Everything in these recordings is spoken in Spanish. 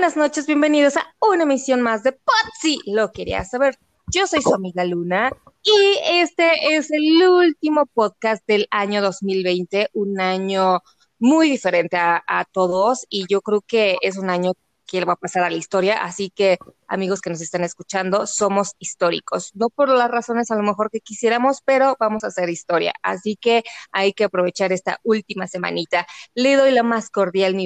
buenas noches, bienvenidos a una emisión más de Potsi. Lo quería saber. Yo soy su amiga Luna y este es el último podcast del año 2020, un año muy diferente a, a todos y yo creo que es un año que va a pasar a la historia. Así que, amigos que nos están escuchando, somos históricos. No por las razones a lo mejor que quisiéramos, pero vamos a hacer historia. Así que hay que aprovechar esta última semanita. Le doy la más cordial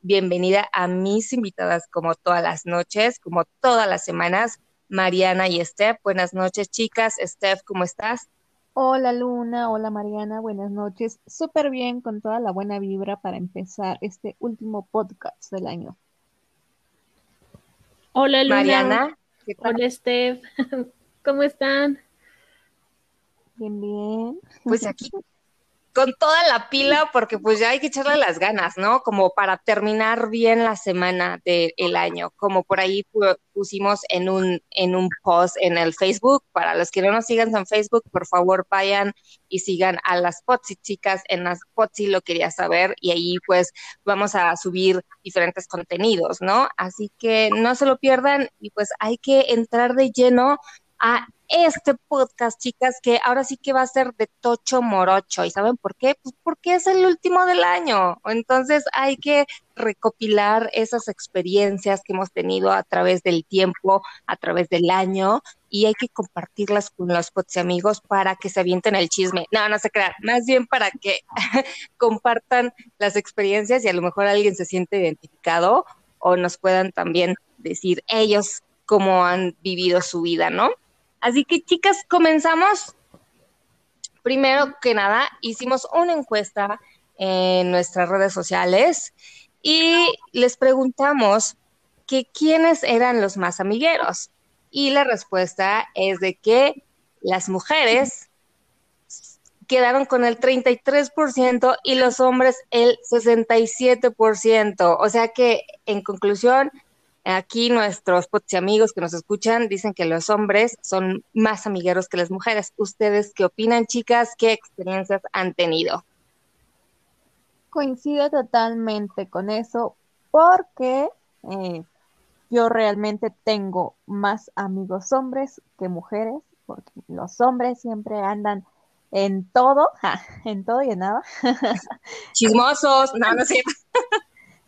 bienvenida a mis invitadas, como todas las noches, como todas las semanas, Mariana y Steph. Buenas noches, chicas. Steph, ¿cómo estás? Hola Luna, hola Mariana, buenas noches. Súper bien, con toda la buena vibra para empezar este último podcast del año. Hola Luna. Mariana. Hola Steph. ¿Cómo están? Bien, bien. Pues aquí con toda la pila porque pues ya hay que echarle las ganas, ¿no? Como para terminar bien la semana del año, como por ahí pusimos en un, en un post en el Facebook, para los que no nos sigan en Facebook, por favor vayan y sigan a las Potsi chicas, en las Potsi lo quería saber y ahí pues vamos a subir diferentes contenidos, ¿no? Así que no se lo pierdan y pues hay que entrar de lleno a este podcast, chicas, que ahora sí que va a ser de tocho morocho. ¿Y saben por qué? Pues porque es el último del año. Entonces hay que recopilar esas experiencias que hemos tenido a través del tiempo, a través del año, y hay que compartirlas con los pots amigos para que se avienten el chisme. No, no se crean, más bien para que compartan las experiencias y a lo mejor alguien se siente identificado o nos puedan también decir ellos cómo han vivido su vida, ¿no? Así que chicas, comenzamos. Primero que nada, hicimos una encuesta en nuestras redes sociales y les preguntamos que quiénes eran los más amigueros. Y la respuesta es de que las mujeres quedaron con el 33% y los hombres el 67%. O sea que, en conclusión, Aquí nuestros amigos que nos escuchan dicen que los hombres son más amigueros que las mujeres. ¿Ustedes qué opinan, chicas? ¿Qué experiencias han tenido? Coincido totalmente con eso porque eh, yo realmente tengo más amigos hombres que mujeres, porque los hombres siempre andan en todo, en todo y en nada. Chismosos, no, no es cierto.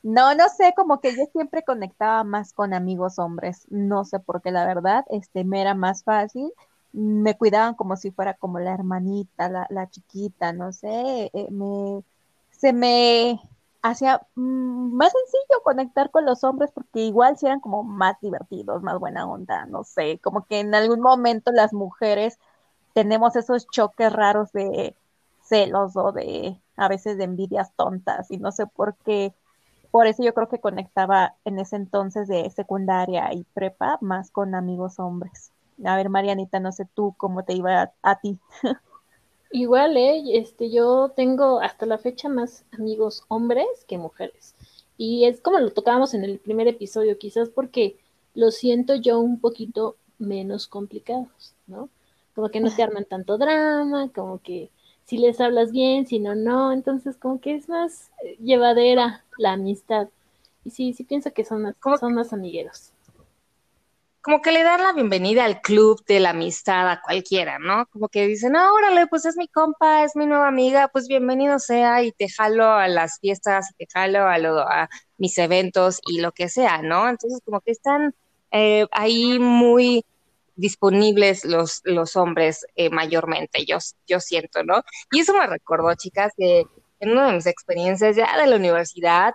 No, no sé, como que yo siempre conectaba más con amigos hombres, no sé por qué la verdad, este, me era más fácil, me cuidaban como si fuera como la hermanita, la, la chiquita, no sé, eh, me, se me hacía mm, más sencillo conectar con los hombres porque igual si eran como más divertidos, más buena onda, no sé, como que en algún momento las mujeres tenemos esos choques raros de celos o de a veces de envidias tontas y no sé por qué por eso yo creo que conectaba en ese entonces de secundaria y prepa más con amigos hombres. A ver, Marianita, no sé tú cómo te iba a, ti. Igual, ¿eh? Este, yo tengo hasta la fecha más amigos hombres que mujeres. Y es como lo tocábamos en el primer episodio, quizás porque lo siento yo un poquito menos complicados, ¿no? Como que no se arman tanto drama, como que si les hablas bien, si no, no. Entonces, como que es más eh, llevadera la amistad. Y sí, sí pienso que son más, son más amigueros. Como que le dan la bienvenida al club de la amistad a cualquiera, ¿no? Como que dicen, no, órale, pues es mi compa, es mi nueva amiga, pues bienvenido sea y te jalo a las fiestas, y te jalo a, a mis eventos y lo que sea, ¿no? Entonces, como que están eh, ahí muy disponibles los, los hombres eh, mayormente, yo, yo siento, ¿no? Y eso me recordó, chicas, que en una de mis experiencias ya de la universidad,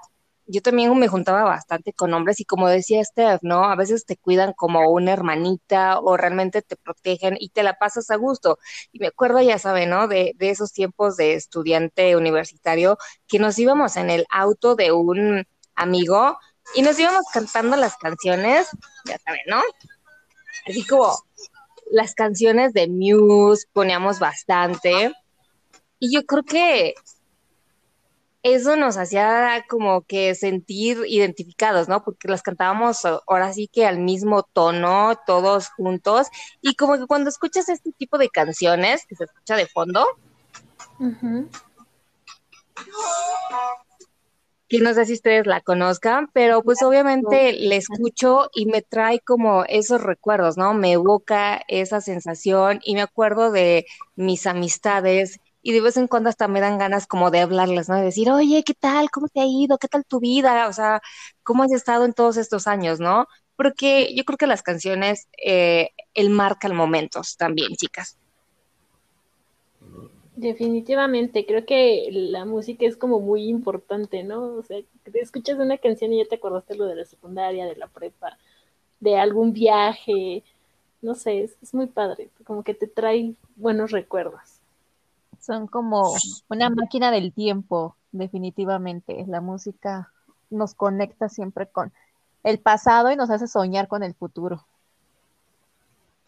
yo también me juntaba bastante con hombres y como decía Steph, ¿no? A veces te cuidan como una hermanita o realmente te protegen y te la pasas a gusto. Y me acuerdo, ya saben, ¿no? De, de esos tiempos de estudiante universitario que nos íbamos en el auto de un amigo y nos íbamos cantando las canciones, ya saben, ¿no? Así como las canciones de Muse poníamos bastante. Y yo creo que eso nos hacía como que sentir identificados, ¿no? Porque las cantábamos ahora sí que al mismo tono, todos juntos. Y como que cuando escuchas este tipo de canciones que se escucha de fondo, que no sé si ustedes la conozcan, pero pues obviamente le escucho y me trae como esos recuerdos, ¿no? Me evoca esa sensación y me acuerdo de mis amistades y de vez en cuando hasta me dan ganas como de hablarles, ¿no? De decir, oye, ¿qué tal? ¿Cómo te ha ido? ¿Qué tal tu vida? O sea, ¿cómo has estado en todos estos años, no? Porque yo creo que las canciones, eh, el marca momentos también, chicas. Definitivamente, creo que la música es como muy importante, ¿no? O sea, escuchas una canción y ya te acordaste lo de la secundaria, de la prepa, de algún viaje, no sé, es muy padre, como que te trae buenos recuerdos. Son como una máquina del tiempo, definitivamente. La música nos conecta siempre con el pasado y nos hace soñar con el futuro.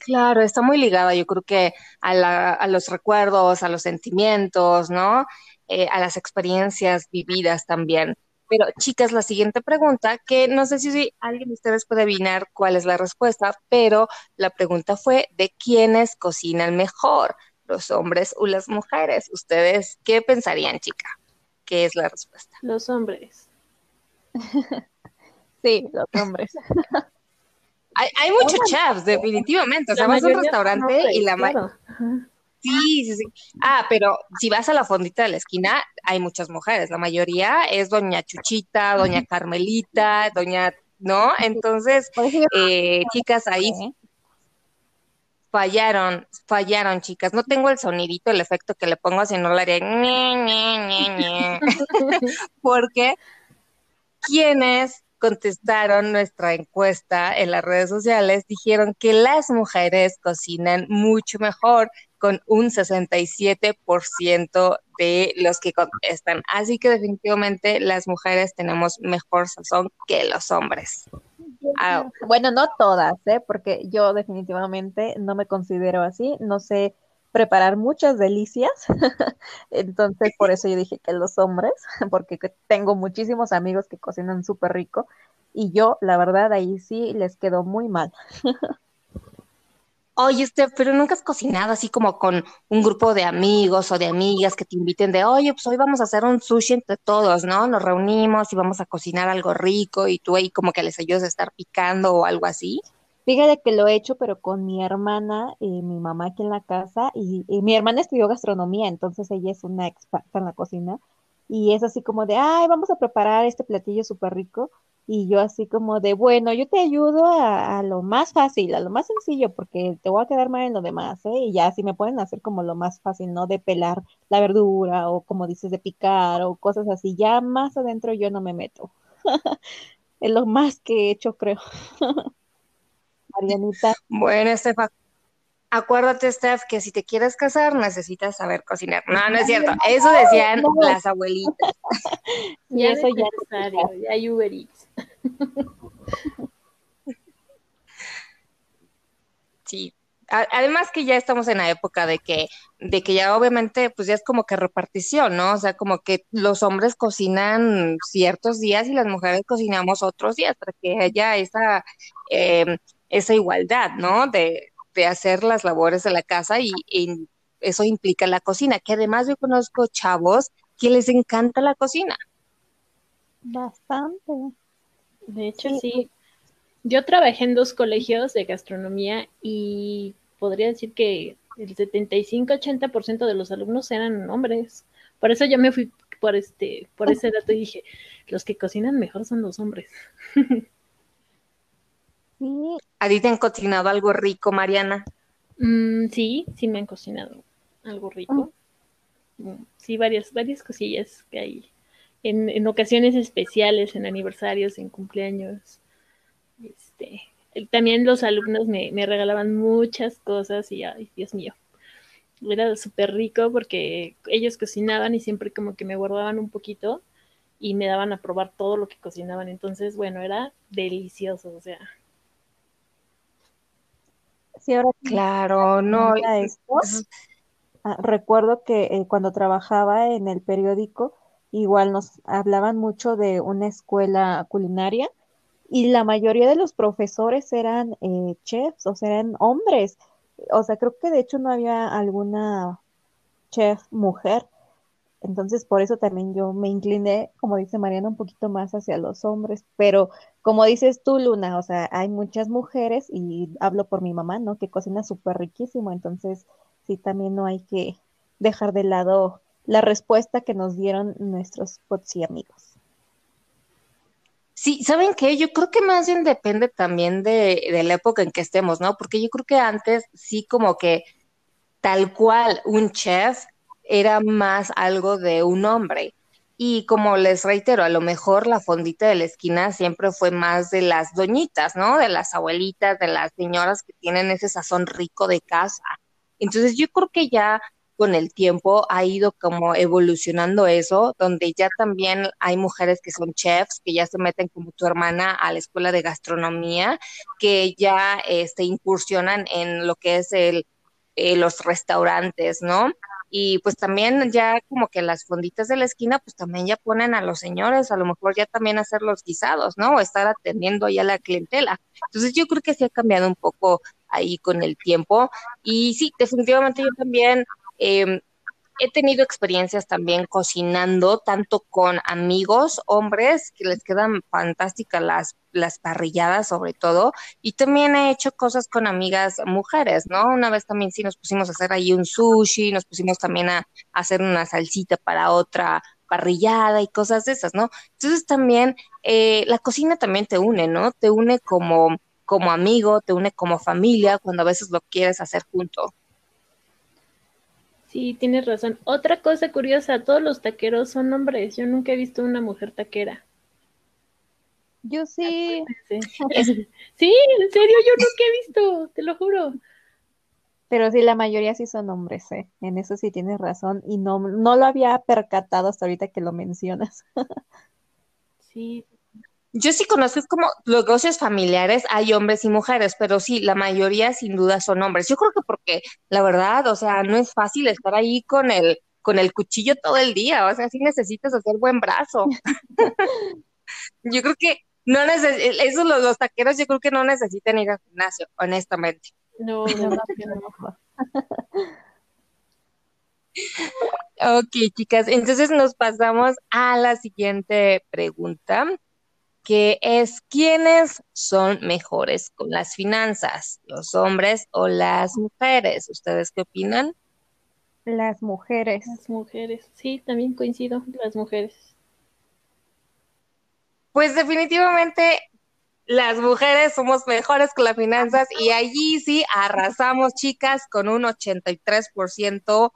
Claro, está muy ligada, yo creo que a, los recuerdos, a los sentimientos, ¿no? Eh, a las experiencias vividas también. Pero, chicas, la siguiente pregunta, que no sé si, alguien de ustedes puede adivinar cuál es la respuesta, pero la pregunta fue de quiénes cocinan mejor, los hombres o las mujeres. ¿Ustedes qué pensarían, chica? ¿Qué es la respuesta? Los hombres. sí, los hombres. Hay, muchos chefs, definitivamente. O sea, vas a un restaurante y la Sí, sí, sí. Ah, pero si vas a la fondita de la esquina, hay muchas mujeres. La mayoría es doña Chuchita, doña Carmelita, doña, ¿no? Entonces, eh, chicas, ahí fallaron, fallaron, chicas. No tengo el sonidito, el efecto que le pongo, si no lo haría. Porque, ¿quiénes contestaron nuestra encuesta en las redes sociales, dijeron que las mujeres cocinan mucho mejor con un 67% de los que contestan. Así que definitivamente las mujeres tenemos mejor sazón que los hombres. Ah, bueno, no todas, ¿eh? porque yo definitivamente no me considero así, no sé preparar muchas delicias, entonces por eso yo dije que los hombres, porque tengo muchísimos amigos que cocinan súper rico y yo, la verdad, ahí sí les quedó muy mal. Oye, este, pero nunca has cocinado así como con un grupo de amigos o de amigas que te inviten de, oye, pues hoy vamos a hacer un sushi entre todos, ¿no? Nos reunimos y vamos a cocinar algo rico y tú ahí como que les ayudas a estar picando o algo así. Fíjate que lo he hecho, pero con mi hermana y mi mamá aquí en la casa. Y, mi hermana estudió gastronomía, entonces ella es una experta en la cocina. Y es así como de, ay, vamos a preparar este platillo súper rico. Y yo así como de, bueno, yo te ayudo a, lo más fácil, a lo más sencillo, porque te voy a quedar mal en lo demás, ¿eh? Y ya si me pueden hacer como lo más fácil, ¿no? De pelar la verdura o como dices, de picar o cosas así. Ya más adentro yo no me meto. es lo más que he hecho, creo. Marianita. Bueno, Estefa, acuérdate, Steph, que si te quieres casar necesitas saber cocinar. No, no es cierto. Eso decían las abuelitas. Y eso ya es necesario, ya hay Uber Eats. Sí. Además que ya estamos en la época de que, de que ya obviamente, pues ya es como que repartición, ¿no? O sea, como que los hombres cocinan ciertos días y las mujeres cocinamos otros días para que haya esa eh, esa igualdad, ¿no? De, hacer las labores de la casa y, eso implica la cocina, que además yo conozco chavos que les encanta la cocina. Bastante. De hecho, sí. Yo trabajé en dos colegios de gastronomía y podría decir que el 75-80% de los alumnos eran hombres. Por eso yo me fui por este, por ese dato y dije, los que cocinan mejor son los hombres. ¿A ti te han cocinado algo rico, Mariana? Mm, sí, sí me han cocinado algo rico. Mm, sí, varias, varias cosillas que hay. En, ocasiones especiales, en aniversarios, en cumpleaños. Este, también los alumnos me, me regalaban muchas cosas y, ay, Dios mío, era súper rico porque ellos cocinaban y siempre como que me guardaban un poquito y me daban a probar todo lo que cocinaban. Entonces, bueno, era delicioso, o sea, Sí, ahora claro, no. Ah, recuerdo que eh, cuando trabajaba en el periódico, igual nos hablaban mucho de una escuela culinaria y la mayoría de los profesores eran eh, chefs, o sea, eran hombres. O sea, creo que de hecho no había alguna chef mujer. Entonces, por eso también yo me incliné, como dice Mariana, un poquito más hacia los hombres. Pero como dices tú, Luna, o sea, hay muchas mujeres, y hablo por mi mamá, ¿no? Que cocina súper riquísimo. Entonces, sí, también no hay que dejar de lado la respuesta que nos dieron nuestros y amigos. Sí, ¿saben qué? Yo creo que más bien depende también de, de la época en que estemos, ¿no? Porque yo creo que antes sí como que tal cual un chef era más algo de un hombre. Y como les reitero, a lo mejor la fondita de la esquina siempre fue más de las doñitas, ¿no? De las abuelitas, de las señoras que tienen ese sazón rico de casa. Entonces yo creo que ya con el tiempo ha ido como evolucionando eso, donde ya también hay mujeres que son chefs, que ya se meten como tu hermana a la escuela de gastronomía, que ya este, incursionan en lo que es el, eh, los restaurantes, ¿no? Y pues también ya como que las fonditas de la esquina, pues también ya ponen a los señores, a lo mejor ya también hacer los guisados, ¿no? O estar atendiendo ya la clientela. Entonces yo creo que sí ha cambiado un poco ahí con el tiempo. Y sí, definitivamente yo también eh, he tenido experiencias también cocinando, tanto con amigos, hombres, que les quedan fantásticas las, las parrilladas sobre todo, y también he hecho cosas con amigas mujeres, ¿no? Una vez también sí nos pusimos a hacer ahí un sushi, nos pusimos también a, hacer una salsita para otra parrillada y cosas de esas, ¿no? Entonces también eh, la cocina también te une, ¿no? Te une como, como amigo, te une como familia cuando a veces lo quieres hacer junto. Sí, tienes razón. Otra cosa curiosa, todos los taqueros son hombres. Yo nunca he visto una mujer taquera. Yo sí. Sí, en serio, yo nunca he visto, te lo juro. Pero sí, la mayoría sí son hombres, ¿eh? En eso sí tienes razón. Y no, no lo había percatado hasta ahorita que lo mencionas. sí, yo sí conozco como los negocios familiares, hay hombres y mujeres, pero sí, la mayoría sin duda son hombres. Yo creo que porque, la verdad, o sea, no es fácil estar ahí con el, con el cuchillo todo el día, o sea, sí necesitas hacer buen brazo. yo creo que no necesitan, esos los, los, taqueros yo creo que no necesitan ir al gimnasio, honestamente. No, no, no. ok, chicas, entonces nos pasamos a la siguiente pregunta que es quiénes son mejores con las finanzas, los hombres o las mujeres. ¿Ustedes qué opinan? Las mujeres. Las mujeres, sí, también coincido, las mujeres. Pues definitivamente las mujeres somos mejores con las finanzas y allí sí arrasamos, chicas, con un 83%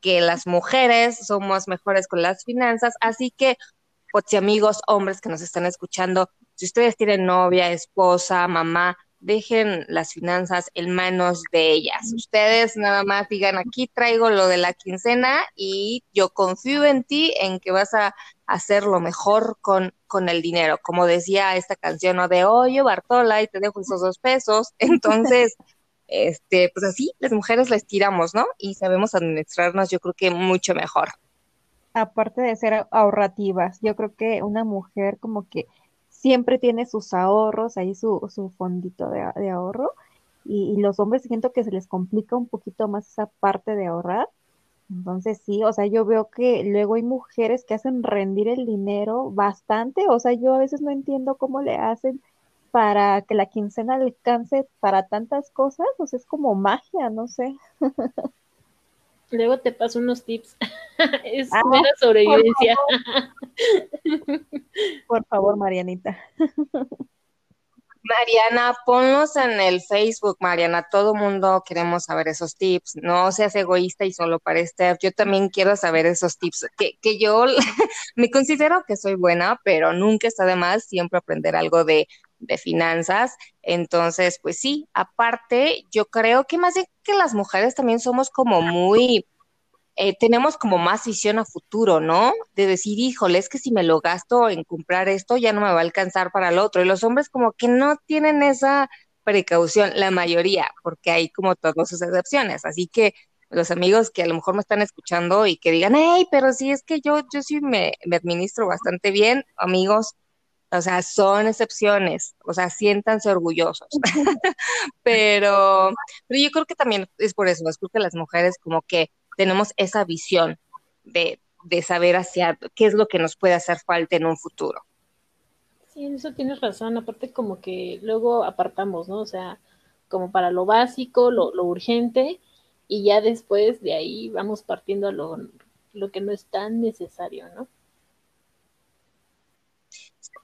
que las mujeres somos mejores con las finanzas. Así que si amigos, hombres que nos están escuchando, si ustedes tienen novia, esposa, mamá, dejen las finanzas en manos de ellas. Ustedes nada más digan, aquí traigo lo de la quincena y yo confío en ti, en que vas a hacer lo mejor con, con el dinero. Como decía esta canción, ¿no? De, oye, Bartola, y te dejo esos dos pesos. Entonces, este, pues así, las mujeres les tiramos, ¿no? Y sabemos administrarnos, yo creo que mucho mejor aparte de ser ahorrativas, yo creo que una mujer como que siempre tiene sus ahorros, ahí su, su fondito de, ahorro, y, los hombres siento que se les complica un poquito más esa parte de ahorrar. Entonces sí, o sea, yo veo que luego hay mujeres que hacen rendir el dinero bastante, o sea, yo a veces no entiendo cómo le hacen para que la quincena alcance para tantas cosas, o sea, es como magia, no sé. Luego te paso unos tips. es ah, sobrevivencia. Por favor, Marianita. Mariana, ponlos en el Facebook, Mariana. Todo mundo queremos saber esos tips. No seas egoísta y solo para Steph. Yo también quiero saber esos tips. Que, que yo me considero que soy buena, pero nunca está de más siempre aprender algo de, de finanzas. Entonces, pues sí, aparte, yo creo que más que las mujeres también somos como muy, eh, tenemos como más visión a futuro, ¿no? De decir, híjole, es que si me lo gasto en comprar esto, ya no me va a alcanzar para el otro. Y los hombres como que no tienen esa precaución, la mayoría, porque hay como todas sus excepciones. Así que los amigos que a lo mejor me están escuchando y que digan, hey, pero si es que yo, yo sí me, me administro bastante bien, amigos, o sea, son excepciones, o sea, siéntanse orgullosos. pero, pero yo creo que también es por eso, es porque las mujeres como que tenemos esa visión de, de saber hacia qué es lo que nos puede hacer falta en un futuro. Sí, eso tienes razón. Aparte, como que luego apartamos, ¿no? O sea, como para lo básico, lo, urgente, y ya después de ahí vamos partiendo a lo, lo que no es tan necesario, ¿no?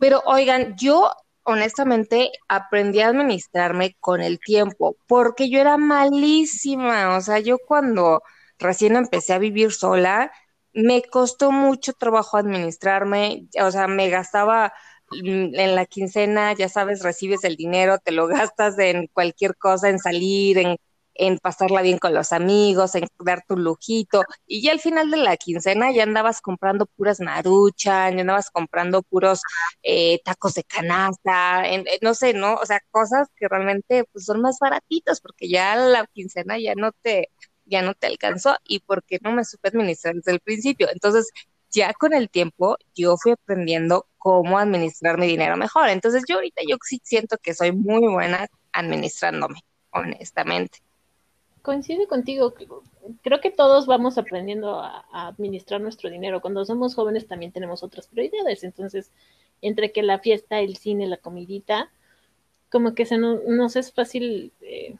Pero oigan, yo honestamente aprendí a administrarme con el tiempo, porque yo era malísima, o sea, yo cuando recién empecé a vivir sola, me costó mucho trabajo administrarme, o sea, me gastaba en la quincena, ya sabes, recibes el dinero, te lo gastas en cualquier cosa, en salir, en en pasarla bien con los amigos, en dar tu lujito, y ya al final de la quincena ya andabas comprando puras maruchan, ya andabas comprando puros eh, tacos de canasta, no sé, ¿no? O sea, cosas que realmente pues, son más baratitos, porque ya la quincena ya no te, ya no te alcanzó, y porque no me supe administrar desde el principio. Entonces, ya con el tiempo, yo fui aprendiendo cómo administrar mi dinero mejor. Entonces, yo ahorita yo sí siento que soy muy buena administrándome, honestamente coincide contigo. Creo que todos vamos aprendiendo a, administrar nuestro dinero. Cuando somos jóvenes también tenemos otras prioridades. Entonces, entre que la fiesta, el cine, la comidita, como que se nos, es fácil eh,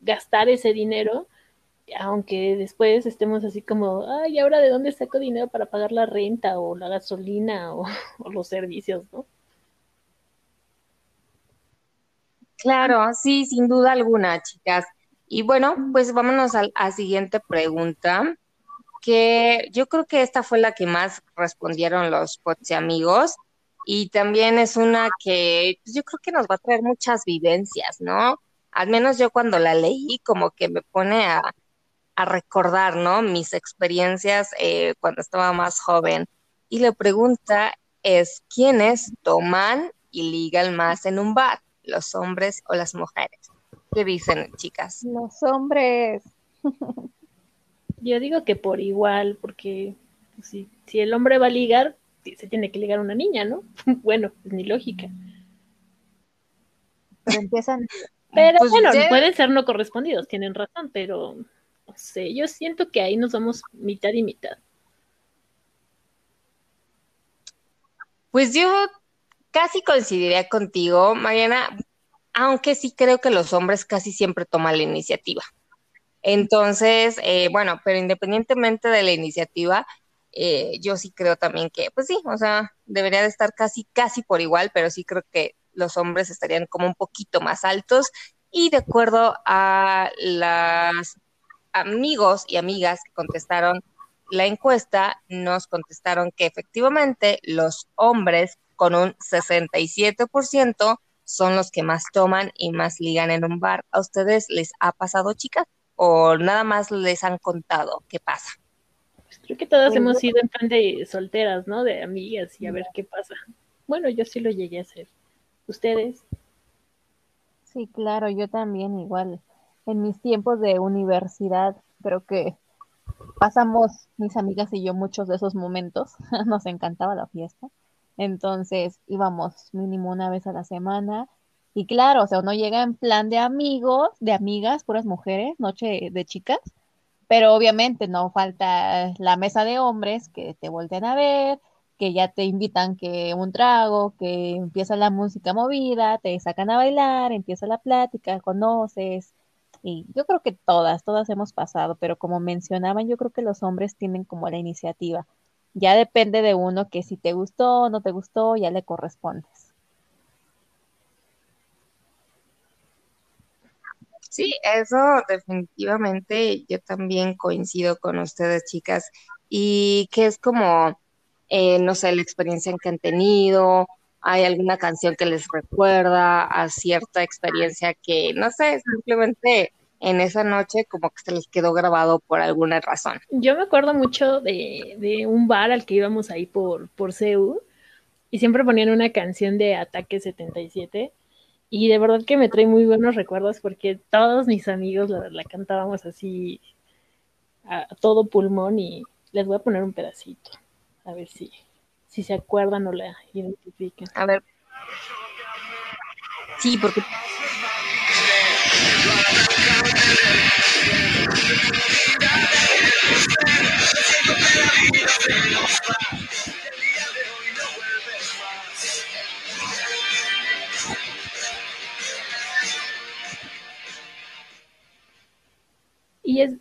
gastar ese dinero, aunque después estemos así como, ay, ¿ahora de dónde saco dinero para pagar la renta o la gasolina o, o los servicios, no? Claro, sí, sin duda alguna, chicas. Y bueno, pues vámonos a la siguiente pregunta, que yo creo que esta fue la que más respondieron los poche amigos y también es una que pues, yo creo que nos va a traer muchas vivencias, ¿no? Al menos yo cuando la leí como que me pone a, recordar, ¿no? Mis experiencias eh, cuando estaba más joven. Y la pregunta es, ¿quiénes toman y ligan más en un bar? ¿Los hombres o las mujeres? ¿Qué dicen, chicas? Los hombres. Yo digo que por igual, porque pues, si, si el hombre va a ligar, se tiene que ligar a una niña, ¿no? bueno, es mi lógica. Pero empiezan. Pero pues bueno, pueden ser no correspondidos, tienen razón, pero no sé, yo siento que ahí nos vamos mitad y mitad. Pues yo casi coincidiría contigo, Mariana aunque sí creo que los hombres casi siempre toman la iniciativa. Entonces, eh, bueno, pero independientemente de la iniciativa, eh, yo sí creo también que, pues sí, o sea, debería de estar casi, casi por igual, pero sí creo que los hombres estarían como un poquito más altos y de acuerdo a los amigos y amigas que contestaron la encuesta, nos contestaron que efectivamente los hombres con un 67% son los que más toman y más ligan en un bar. ¿A ustedes les ha pasado, chicas? ¿O nada más les han contado qué pasa? Pues creo que todas hemos ido en plan de solteras, ¿no? De amigas y a ver qué pasa. Bueno, yo sí lo llegué a hacer. ¿Ustedes? Sí, claro, yo también igual. En mis tiempos de universidad, creo que pasamos mis amigas y yo muchos de esos momentos. Nos encantaba la fiesta. Entonces íbamos mínimo una vez a la semana. Y claro, o sea, uno llega en plan de amigos, de amigas, puras mujeres, noche de chicas, pero obviamente no falta la mesa de hombres que te voltean a ver, que ya te invitan que un trago, que empieza la música movida, te sacan a bailar, empieza la plática, conoces. Y yo creo que todas, todas hemos pasado, pero como mencionaban, yo creo que los hombres tienen como la iniciativa ya depende de uno que si te gustó o no te gustó, ya le correspondes. Sí, eso definitivamente yo también coincido con ustedes, chicas, y que es como, eh, no sé, la experiencia que han tenido, hay alguna canción que les recuerda a cierta experiencia que, no sé, simplemente en esa noche como que se les quedó grabado por alguna razón. Yo me acuerdo mucho de, un bar al que íbamos ahí por, por y siempre ponían una canción de Ataque 77 y de verdad que me trae muy buenos recuerdos porque todos mis amigos la, cantábamos así a, todo pulmón y les voy a poner un pedacito a ver si, si se acuerdan o la identifican. A ver. Sí, porque Y es...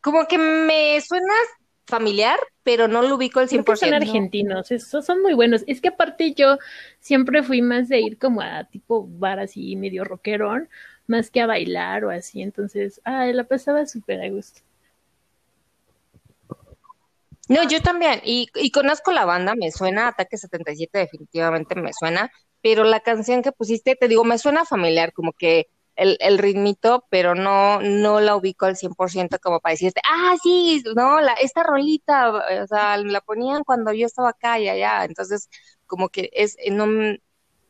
Como que me suena familiar, pero no lo ubico al 100%. son argentinos, esos son muy buenos. Es que aparte yo siempre fui más de ir como a tipo bar así medio rockerón, más que a bailar o así, entonces, ay, la pasaba súper a gusto. No, yo también, y, y conozco la banda, me suena, Ataque 77 definitivamente me suena, pero la canción que pusiste, te digo, me suena familiar, como que el, el ritmito, pero no, no la ubico al 100% como para decirte, ah, sí, no, la, esta rolita, o sea, la ponían cuando yo estaba acá y allá, entonces como que es, no,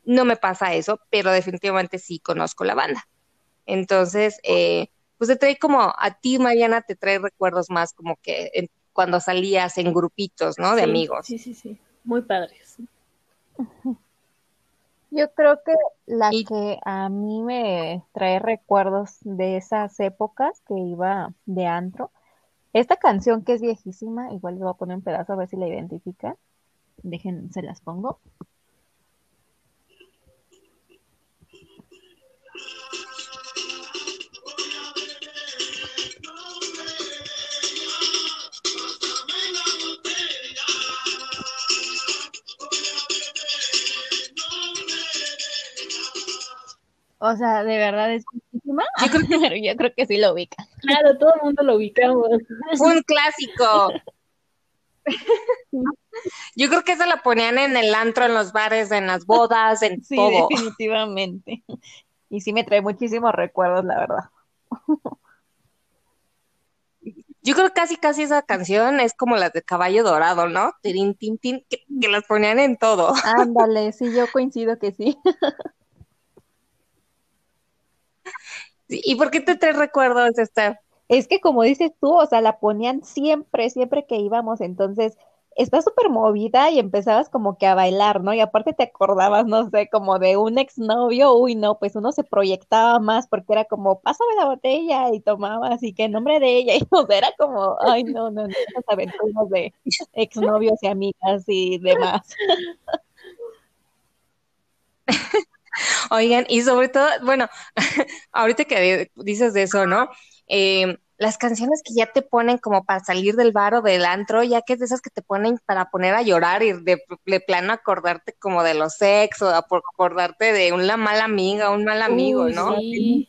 no me pasa eso, pero definitivamente sí conozco la banda. Entonces, eh, pues te trae como, a ti, Mariana, te trae recuerdos más como que cuando salías en grupitos, ¿no? De amigos. Sí, sí, sí, muy padres. Yo creo que la que a mí me trae recuerdos de esas épocas que iba de antro, esta canción que es viejísima, igual le voy a poner un pedazo a ver si la identifica. Dejen, se las pongo. O sea, de verdad es muchísima. Yo creo, yo creo que sí lo ubica. Claro, todo el mundo lo ubicamos. un clásico. Yo creo que se la ponían en el antro, en los bares, en las bodas, en sí, todo. definitivamente. Y sí me trae muchísimos recuerdos, la verdad. Yo creo que casi casi esa canción es como las de Caballo Dorado, ¿no? Tirin, tin, tin, que, que las ponían en todo. Ándale, sí, yo coincido que sí. ¿Y por qué te trae recuerdos, esta? Es que como dices tú, o sea, la ponían siempre, siempre que íbamos, entonces está súper movida y empezabas como que a bailar, ¿no? Y aparte te acordabas, no sé, como de un exnovio, uy, no, pues uno se proyectaba más porque era como, pásame la botella y tomaba así que en nombre de ella, y o sea, era como, ay, no, no, no, esas aventuras de exnovios y amigas y demás. Oigan, y sobre todo, bueno, ahorita que dices de eso, ¿no? Eh, las canciones que ya te ponen como para salir del bar o del antro, ya que es de esas que te ponen para poner a llorar y de, plano acordarte como de los sexos, acordarte de una mala amiga, un mal amigo, ¿no? Sí,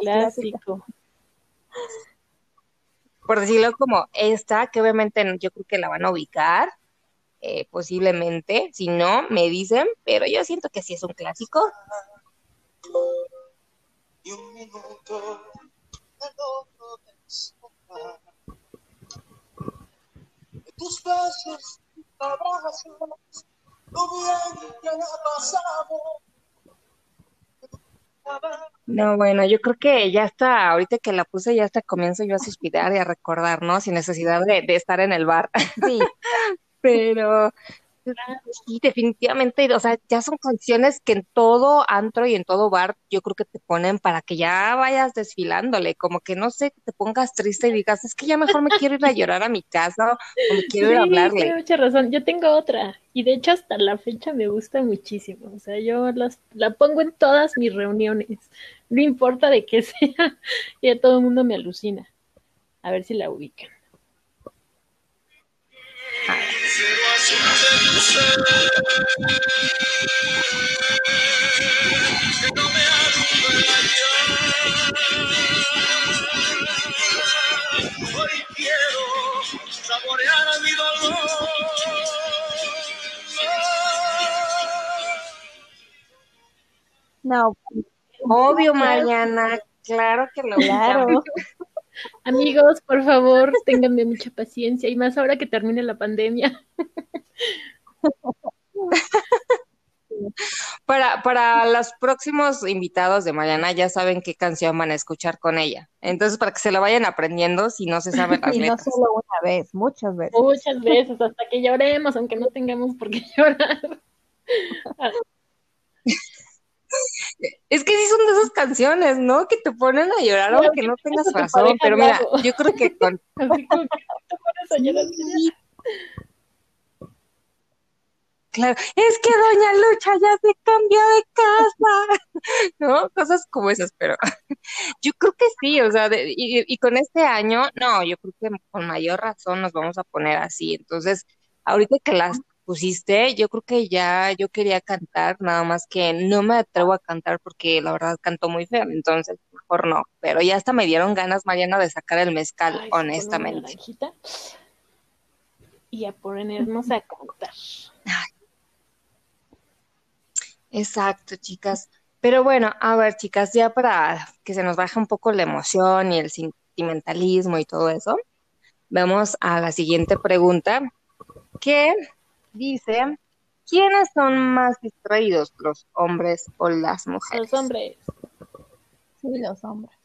clásico. Por decirlo como esta, que obviamente yo creo que la van a ubicar, eh, posiblemente, si no, me dicen, pero yo siento que sí es un clásico. No, bueno, yo creo que ya está, ahorita que la puse, ya hasta comienzo yo a suspirar y a recordar, ¿no? Sin necesidad de, de estar en el bar. Sí, pero sí, definitivamente, o sea, ya son canciones que en todo antro y en todo bar yo creo que te ponen para que ya vayas desfilándole, como que no sé, que te pongas triste y digas, es que ya mejor me quiero ir a llorar a mi casa o me quiero ir a hablarle. Mucha razón, yo tengo otra y de hecho hasta la fecha me gusta muchísimo, o sea, yo las, la pongo en todas mis reuniones, no importa de qué sea, y a todo el mundo me alucina. A ver si la ubican. No, Obvio, Mariana, claro que lo claro. Amigos, por favor, ténganme mucha paciencia y más ahora que termine la pandemia. Para, para los próximos invitados de Mariana ya saben qué canción van a escuchar con ella. Entonces, para que se la vayan aprendiendo si no se saben las y no solo una vez, muchas veces. Muchas veces, hasta que lloremos, aunque no tengamos por qué llorar. Es que sí son de esas canciones, ¿no? Que te ponen a llorar Claro, aunque que no tengas razón. Pero mira, yo creo que con... Así como que te pones a llorar. Sí, claro, es que Doña Lucha ya se cambió de casa, ¿no? Cosas como esas, pero yo creo que sí, o sea, de- y, y con este año, no, yo creo que con mayor razón nos vamos a poner así. Entonces, ahorita que las pusiste, yo creo que ya yo quería cantar, nada más que no me atrevo a cantar porque la verdad canto muy feo, entonces mejor no. Pero ya hasta me dieron ganas, Mariana, de sacar el mezcal, Ay, honestamente. Y a ponernos a cantar. Exacto, chicas. Pero bueno, a ver, chicas, ya para que se nos baje un poco la emoción y el sentimentalismo y todo eso, vamos a la siguiente pregunta, que dice, ¿quiénes son más distraídos, los hombres o las mujeres? Los hombres. Sí, los hombres.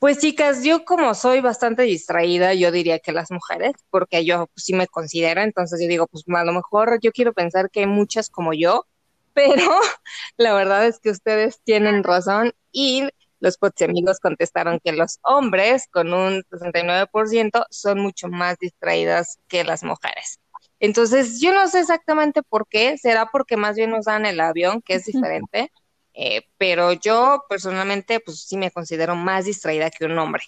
Pues chicas, yo como soy bastante distraída, yo diría que las mujeres, porque yo pues, sí me considero, entonces yo digo, pues a lo mejor yo quiero pensar que hay muchas como yo, pero la verdad es que ustedes tienen razón y los amigos contestaron que los hombres con un 69% son mucho más distraídas que las mujeres. Entonces, yo no sé exactamente por qué, será porque más bien nos dan el avión, que es diferente, eh, pero yo personalmente pues sí me considero más distraída que un hombre.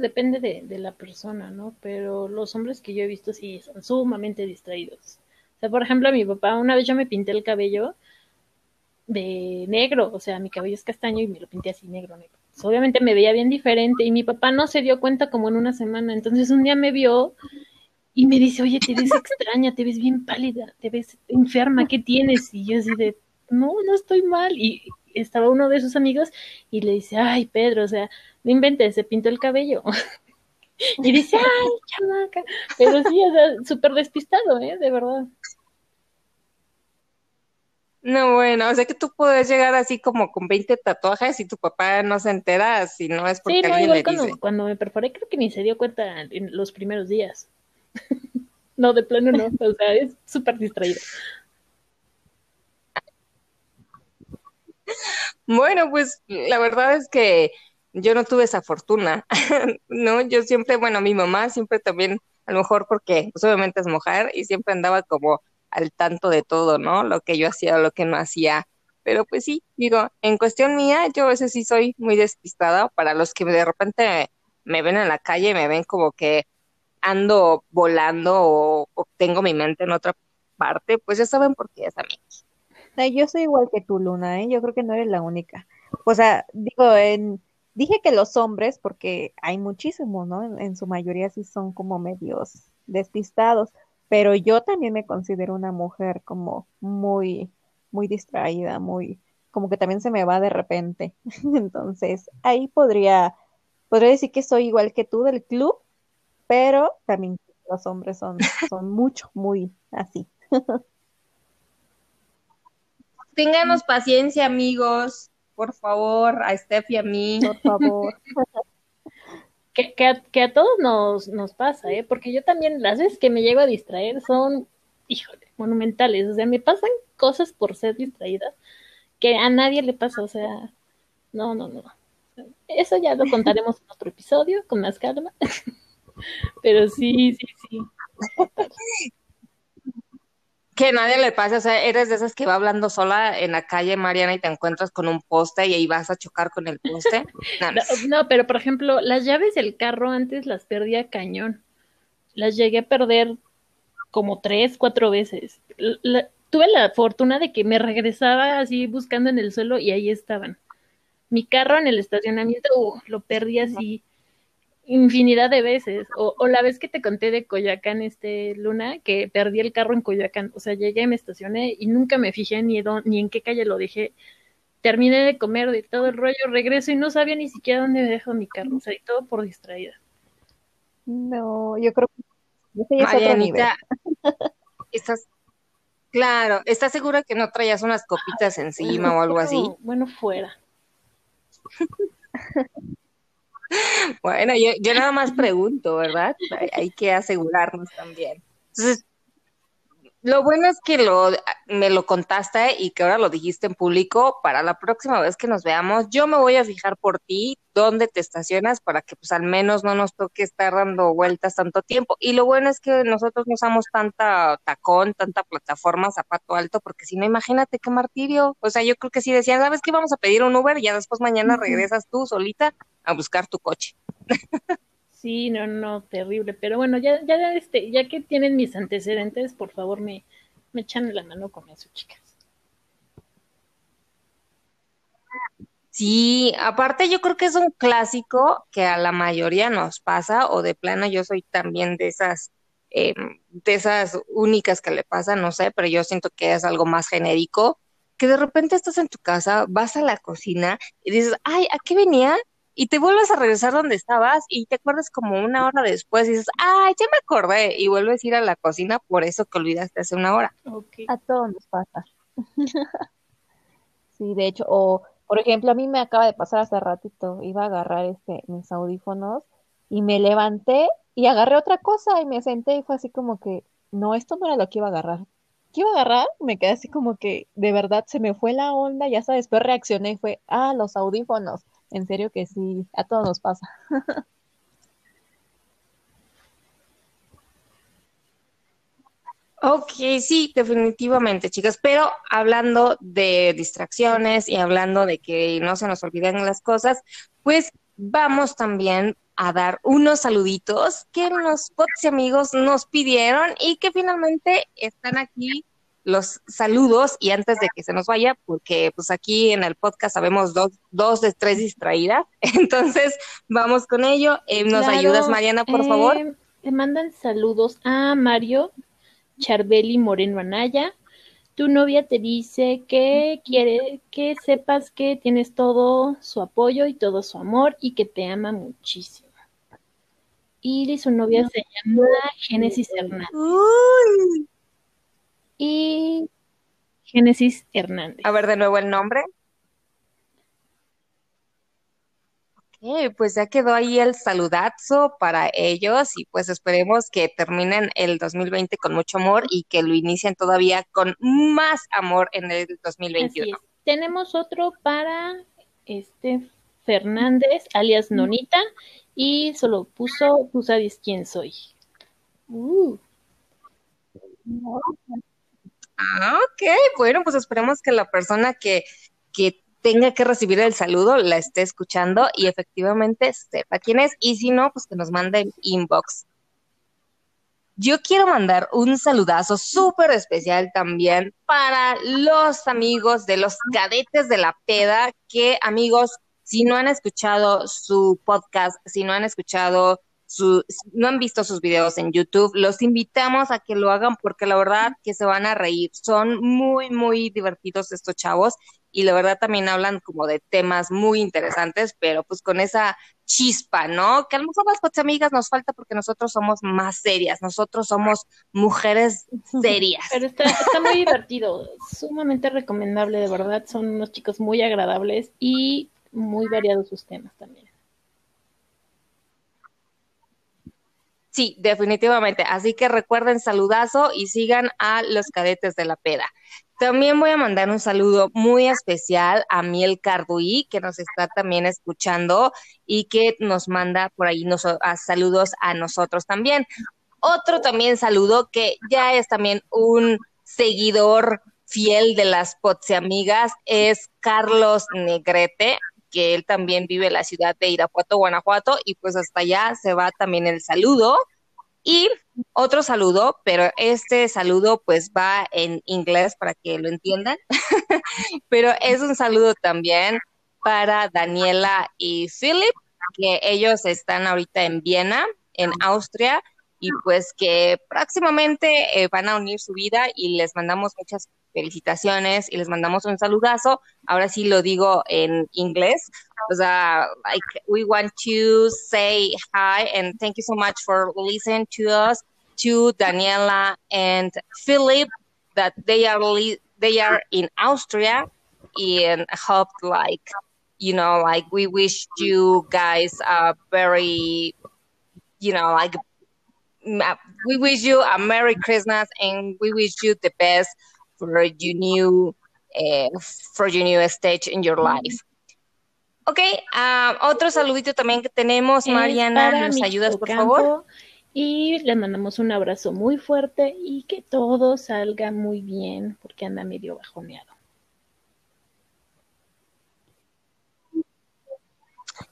Depende de, de la persona, ¿no? Pero los hombres que yo he visto sí son sumamente distraídos. O sea, por ejemplo, a mi papá, una vez yo me pinté el cabello de negro, o sea, mi cabello es castaño y me lo pinté así negro, negro. Pues, obviamente me veía bien diferente y mi papá no se dio cuenta como en una semana. Entonces un día me vio y me dice, oye, te ves extraña, te ves bien pálida, te ves enferma, ¿qué tienes? Y yo así de, no, no estoy mal. Y estaba uno de sus amigos y le dice, ay, Pedro, o sea, no inventes, se pintó el cabello. y dice, ay, chamaca. Pero sí, o sea, súper despistado, ¿eh? De verdad. No, bueno, o sea que tú puedes llegar así como con 20 tatuajes y tu papá no se entera si no es porque Sí, no, alguien igual le cuando, dice. cuando me perforé creo que ni se dio cuenta en los primeros días. no, de plano no, o sea, es súper distraído. Bueno, pues la verdad es que yo no tuve esa fortuna, ¿no? Yo siempre, bueno, mi mamá siempre también, a lo mejor porque pues, obviamente es mujer y siempre andaba como al tanto de todo, ¿no? Lo que yo hacía o lo que no hacía. Pero pues sí, digo, en cuestión mía, yo a veces sí soy muy despistada. Para los que de repente me ven en la calle, me ven como que ando volando o, o tengo mi mente en otra parte, pues ya saben por qué es a mí. No, yo soy igual que tú, Luna, ¿eh? Yo creo que no eres la única. O sea, digo, en, dije que los hombres, porque hay muchísimos, ¿no? En, en su mayoría sí son como medios despistados, pero yo también me considero una mujer como muy, muy distraída, muy, como que también se me va de repente. Entonces, ahí podría, podría decir que soy igual que tú del club, pero también los hombres son, son mucho, muy así. Ténganos paciencia, amigos, por favor, a Steph y a mí. Por favor. Que, que, a, que a todos nos, nos pasa, ¿eh? Porque yo también, las veces que me llego a distraer son, híjole, monumentales. O sea, me pasan cosas por ser distraída que a nadie le pasa. O sea, no, no, no. Eso ya lo contaremos en otro episodio con más calma. Pero sí, sí, sí. Que a nadie le pasa, o sea, eres de esas que va hablando sola en la calle, Mariana, y te encuentras con un poste y ahí vas a chocar con el poste. No, no. No, no, pero por ejemplo, las llaves del carro antes las perdía cañón. Las llegué a perder como tres, cuatro veces. La- tuve la fortuna de que me regresaba así buscando en el suelo y ahí estaban. Mi carro en el estacionamiento, uh, lo perdí así infinidad de veces. O, o la vez que te conté de Coyoacán, este Luna, que perdí el carro en Coyoacán. O sea, llegué, me estacioné y nunca me fijé ni, dó- ni en qué calle lo dejé. Terminé de comer de todo el rollo, regreso y no sabía ni siquiera dónde dejo mi carro. O sea, y todo por distraída. No, yo creo que ese ya es otro nivel. Marianita, estás, claro, ¿estás segura que no traías unas copitas encima o algo así? Bueno, fuera. Bueno, yo, yo nada más pregunto, ¿verdad? Hay, que asegurarnos también. Entonces, lo bueno es que lo, me lo contaste y que ahora lo dijiste en público. Para la próxima vez que nos veamos, yo me voy a fijar por ti dónde te estacionas para que pues al menos no nos toque estar dando vueltas tanto tiempo. Y lo bueno es que nosotros no usamos tanta tacón, tanta plataforma, zapato alto, porque si no, imagínate qué martirio. O sea, yo creo que si decían, ¿sabes qué? Vamos a pedir un Uber y ya después mañana regresas tú solita a buscar tu coche. Sí, no, no, terrible. Pero bueno, ya, ya, este, ya que tienen mis antecedentes, por favor me, me echan la mano con eso, chicas. Sí, aparte yo creo que es un clásico que a la mayoría nos pasa, o de plano yo soy también de esas, eh, de esas únicas que le pasa, no sé, pero yo siento que es algo más genérico, que de repente estás en tu casa, vas a la cocina y dices, ay, ¿a qué venía? Y te vuelves a regresar donde estabas y te acuerdas como una hora después y dices, ay, ya me acordé, y vuelves a ir a la cocina por eso que olvidaste hace una hora. A todos nos pasa. sí, de hecho, o por ejemplo, a mí me acaba de pasar hace ratito, iba a agarrar este mis audífonos y me levanté y agarré otra cosa y me senté y fue así como que, no, esto no era lo que iba a agarrar. ¿Qué iba a agarrar? Me quedé así como que de verdad se me fue la onda, ya sabes, después reaccioné y fue, ah, los audífonos en serio que sí, a todos nos pasa. Ok, sí, definitivamente, chicas, pero hablando de distracciones y hablando de que no se nos olviden las cosas, pues vamos también a dar unos saluditos que los bots y amigos nos pidieron y que finalmente están aquí los saludos y antes de que se nos vaya, porque pues aquí en el podcast sabemos dos, dos de tres distraídas, entonces vamos con ello. Eh, ¿Nos ayudas, Mariana, por favor? Eh, te mandan saludos a Mario Charbeli Moreno Anaya. Tu novia te dice que quiere que sepas que tienes todo su apoyo y todo su amor y que te ama muchísimo. Y su novia se llama Génesis Hernández y Génesis Hernández. A ver de nuevo el nombre. Ok, pues ya quedó ahí el saludazo para ellos y pues esperemos que terminen el 2020 con mucho amor y que lo inicien todavía con más amor en el 2021. Tenemos otro para este Fernández, alias Nonita, y solo puso, tú sabes quién soy. Uh. Ah, ok, bueno, pues esperemos que la persona que, que tenga que recibir el saludo la esté escuchando y efectivamente sepa quién es. Y si no, pues que nos mande inbox. Yo quiero mandar un saludazo súper especial también para los amigos de los cadetes de la peda, que amigos, si no han escuchado su podcast, si no han escuchado no han visto sus videos en YouTube, los invitamos a que lo hagan porque la verdad que se van a reír. Son muy, muy divertidos estos chavos y la verdad también hablan como de temas muy interesantes, pero pues con esa chispa, ¿no? Que a lo mejor las amigas nos falta porque nosotros somos más serias, nosotros somos mujeres serias. Pero está, está muy divertido, sumamente recomendable, de verdad, son unos chicos muy agradables y muy variados sus temas también. Sí, definitivamente. Así que recuerden saludazo y sigan a los cadetes de la peda. También voy a mandar un saludo muy especial a Miel Carduí, que nos está también escuchando y que nos manda por ahí nos, saludos a nosotros también. Otro también saludo que ya es también un seguidor fiel de las Potse Amigas es Carlos Negrete, que él también vive en la ciudad de Irapuato, Guanajuato, y pues hasta allá se va también el saludo. Y otro saludo, pero este saludo pues va en inglés para que lo entiendan, pero es un saludo también para Daniela y Philip, que ellos están ahorita en Viena, en Austria, y pues que próximamente eh, van a unir su vida y les mandamos muchas felicitaciones y les mandamos un saludazo. Ahora sí lo digo en inglés. O sea, like we want to say hi and thank you so much for listening to us, to Daniela and Philip, that they are they are in Austria and hope like you know like we wish you guys a very you know like we wish you a Merry Christmas and we wish you the best for your new uh, for your new stage in your life. Ok, uh, otro saludito también que tenemos, Mariana, ¿nos ayudas por favor? Y le mandamos un abrazo muy fuerte y que todo salga muy bien porque anda medio bajoneado.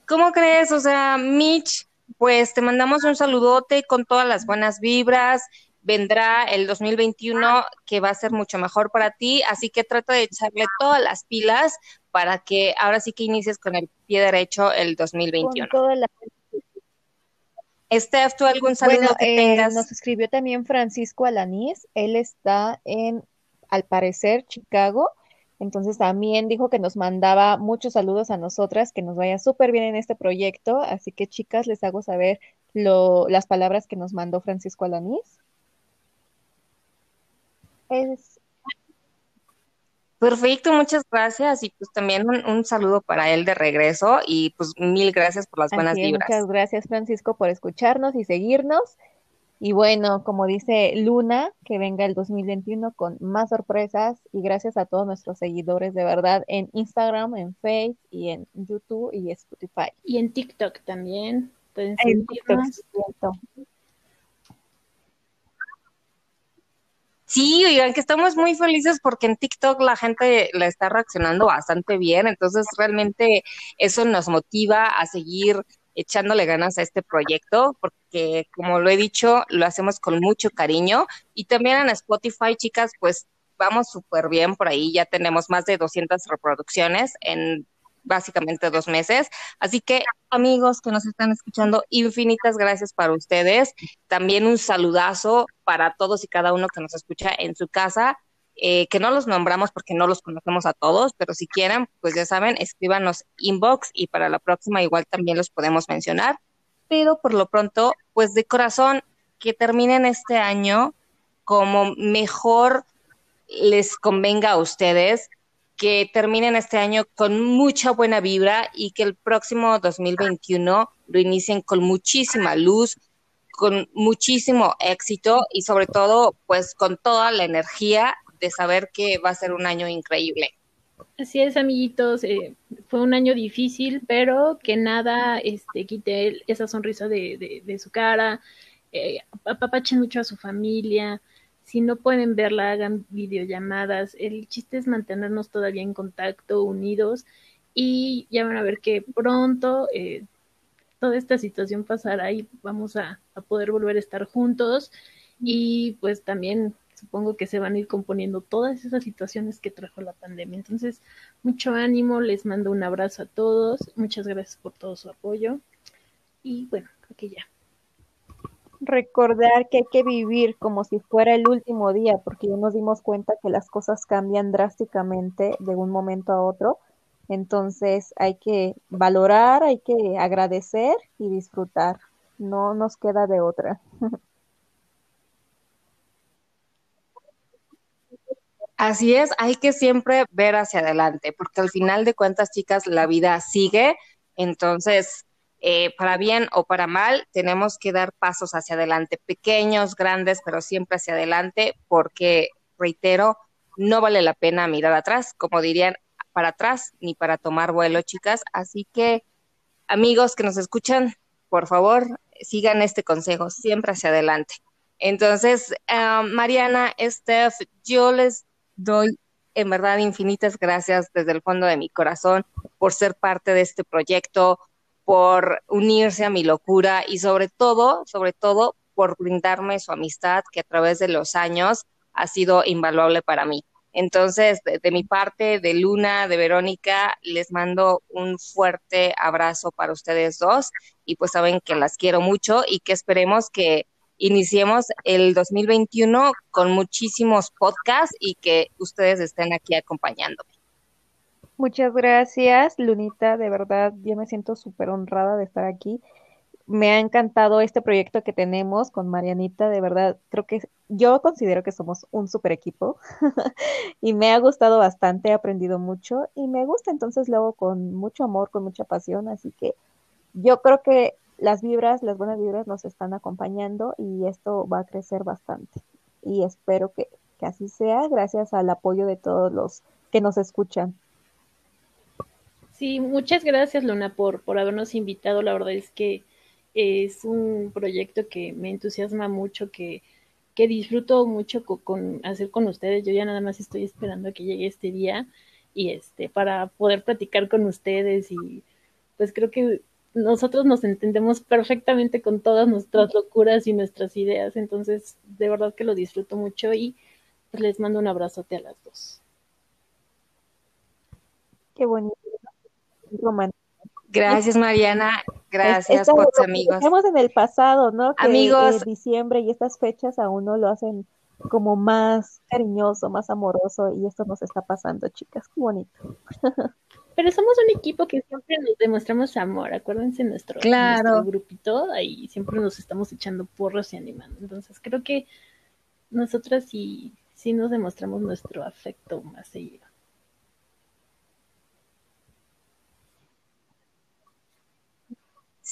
¿Cómo crees? O sea, Mitch, pues te mandamos un saludote con todas las buenas vibras. Vendrá el 2021 que va a ser mucho mejor para ti, así que trata de echarle todas las pilas para que ahora sí que inicies con el pie derecho el 2021. Con toda la Steph, ¿tú algún saludo que eh, tengas? Nos escribió también Francisco Alanís, él está en, al parecer, Chicago, entonces también dijo que nos mandaba muchos saludos a nosotras, que nos vaya súper bien en este proyecto, así que chicas, les hago saber lo, las palabras que nos mandó Francisco Alanís. Es Perfecto, muchas gracias y pues también un, saludo para él de regreso y pues mil gracias por las buenas vibras. Muchas gracias Francisco por escucharnos y seguirnos. Y bueno, como dice Luna, que venga el 2021 con más sorpresas y gracias a todos nuestros seguidores de verdad en Instagram, en Facebook y en YouTube y Spotify. Y en TikTok también. En TikTok, Sí, oigan, que estamos muy felices porque en TikTok la gente la está reaccionando bastante bien, entonces realmente eso nos motiva a seguir echándole ganas a este proyecto, porque como lo he dicho, lo hacemos con mucho cariño y también en Spotify, chicas, pues vamos súper bien por ahí, ya tenemos más de 200 reproducciones en básicamente dos meses. Así que amigos que nos están escuchando, infinitas gracias para ustedes. También un saludazo para todos y cada uno que nos escucha en su casa. Eh, que no los nombramos porque no los conocemos a todos, pero si quieren, pues ya saben, escríbanos inbox y para la próxima igual también los podemos mencionar. Pero por lo pronto, pues de corazón, que terminen este año como mejor les convenga a ustedes, que terminen este año con mucha buena vibra y que el próximo 2021 lo inicien con muchísima luz, con muchísimo éxito y sobre todo pues con toda la energía de saber que va a ser un año increíble. Así es, amiguitos, eh, fue un año difícil, pero que nada este, quite esa sonrisa de, de, su cara, eh, apapachen mucho a su familia, si no pueden verla, hagan videollamadas. El chiste es mantenernos todavía en contacto, unidos, y ya van a ver que pronto eh, toda esta situación pasará y vamos a, poder volver a estar juntos. Y pues también supongo que se van a ir componiendo todas esas situaciones que trajo la pandemia. Entonces, mucho ánimo, les mando un abrazo a todos, muchas gracias por todo su apoyo y bueno, creo que ya recordar que hay que vivir como si fuera el último día, porque ya nos dimos cuenta que las cosas cambian drásticamente de un momento a otro. Entonces hay que valorar, hay que agradecer y disfrutar. No nos queda de otra. Así es, hay que siempre ver hacia adelante, porque al final de cuentas, chicas, la vida sigue. Entonces, eh, para bien o para mal, tenemos que dar pasos hacia adelante, pequeños, grandes, pero siempre hacia adelante, porque, reitero, no vale la pena mirar atrás, como dirían, para atrás ni para tomar vuelo, chicas. Así que, amigos que nos escuchan, por favor, sigan este consejo, siempre hacia adelante. Entonces, ah, Mariana, Steph, yo les doy en verdad infinitas gracias desde el fondo de mi corazón por ser parte de este proyecto, por unirse a mi locura y sobre todo, sobre todo, por brindarme su amistad que a través de los años ha sido invaluable para mí. Entonces, de, mi parte, de Luna, de Verónica, les mando un fuerte abrazo para ustedes dos y pues saben que las quiero mucho y que esperemos que iniciemos el 2021 con muchísimos podcasts y que ustedes estén aquí acompañándome. Muchas gracias, Lunita. De verdad, yo me siento súper honrada de estar aquí. Me ha encantado este proyecto que tenemos con Marianita. De verdad, creo que yo considero que somos un super equipo y me ha gustado bastante, he aprendido mucho y me gusta. Entonces lo hago con mucho amor, con mucha pasión. Así que yo creo que las vibras, las buenas vibras nos están acompañando y esto va a crecer bastante. Y espero que, que así sea, gracias al apoyo de todos los que nos escuchan. Sí, muchas gracias Luna por, por habernos invitado. La verdad es que es un proyecto que me entusiasma mucho, que, que disfruto mucho con, hacer con ustedes. Yo ya nada más estoy esperando a que llegue este día y este para poder platicar con ustedes y pues creo que nosotros nos entendemos perfectamente con todas nuestras locuras y nuestras ideas, entonces de verdad que lo disfruto mucho y les mando un abrazote a las dos. Qué bonito. Gracias, Mariana. Gracias, por amigos. Estamos en el pasado, ¿no? Que, amigos. diciembre y estas fechas a uno lo hacen como más cariñoso, más amoroso y esto nos está pasando, chicas. Qué bonito. Pero somos un equipo que siempre nos demostramos amor. Acuérdense nuestro, nuestro grupito, ahí siempre nos estamos echando porros y animando. Entonces creo que nosotras sí, sí nos demostramos nuestro afecto más seguido.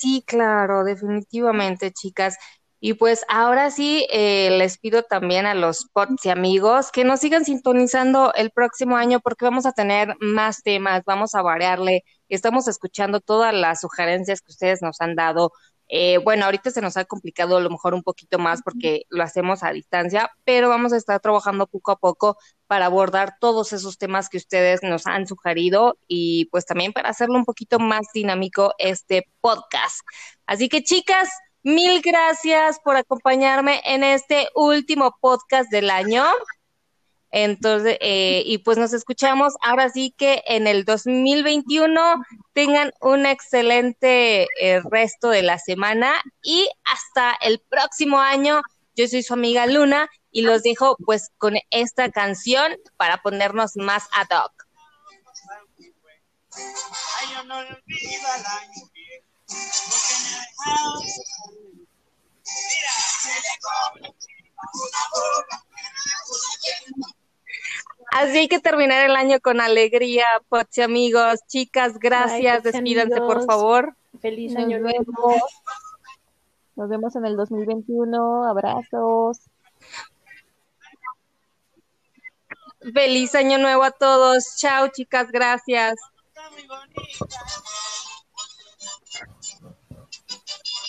Sí, claro, definitivamente, chicas. Y pues ahora sí, eh, les pido también a los pods y amigos que nos sigan sintonizando el próximo año porque vamos a tener más temas, vamos a variarle. Estamos escuchando todas las sugerencias que ustedes nos han dado. Eh, bueno, ahorita se nos ha complicado a lo mejor un poquito más porque lo hacemos a distancia, pero vamos a estar trabajando poco a poco para abordar todos esos temas que ustedes nos han sugerido y pues también para hacerlo un poquito más dinámico este podcast. Así que chicas, mil gracias por acompañarme en este último podcast del año. Entonces, eh, y pues nos escuchamos ahora sí que en el 2021 tengan un excelente eh, resto de la semana y hasta el próximo año. Yo soy su amiga Luna y los dejo pues con esta canción para ponernos más ad hoc. Así que terminar el año con alegría, Pochi amigos, chicas, gracias, despídanse por favor. Feliz año nuevo. Nos vemos en el 2021, abrazos. Feliz año nuevo a todos. Chao, chicas, gracias.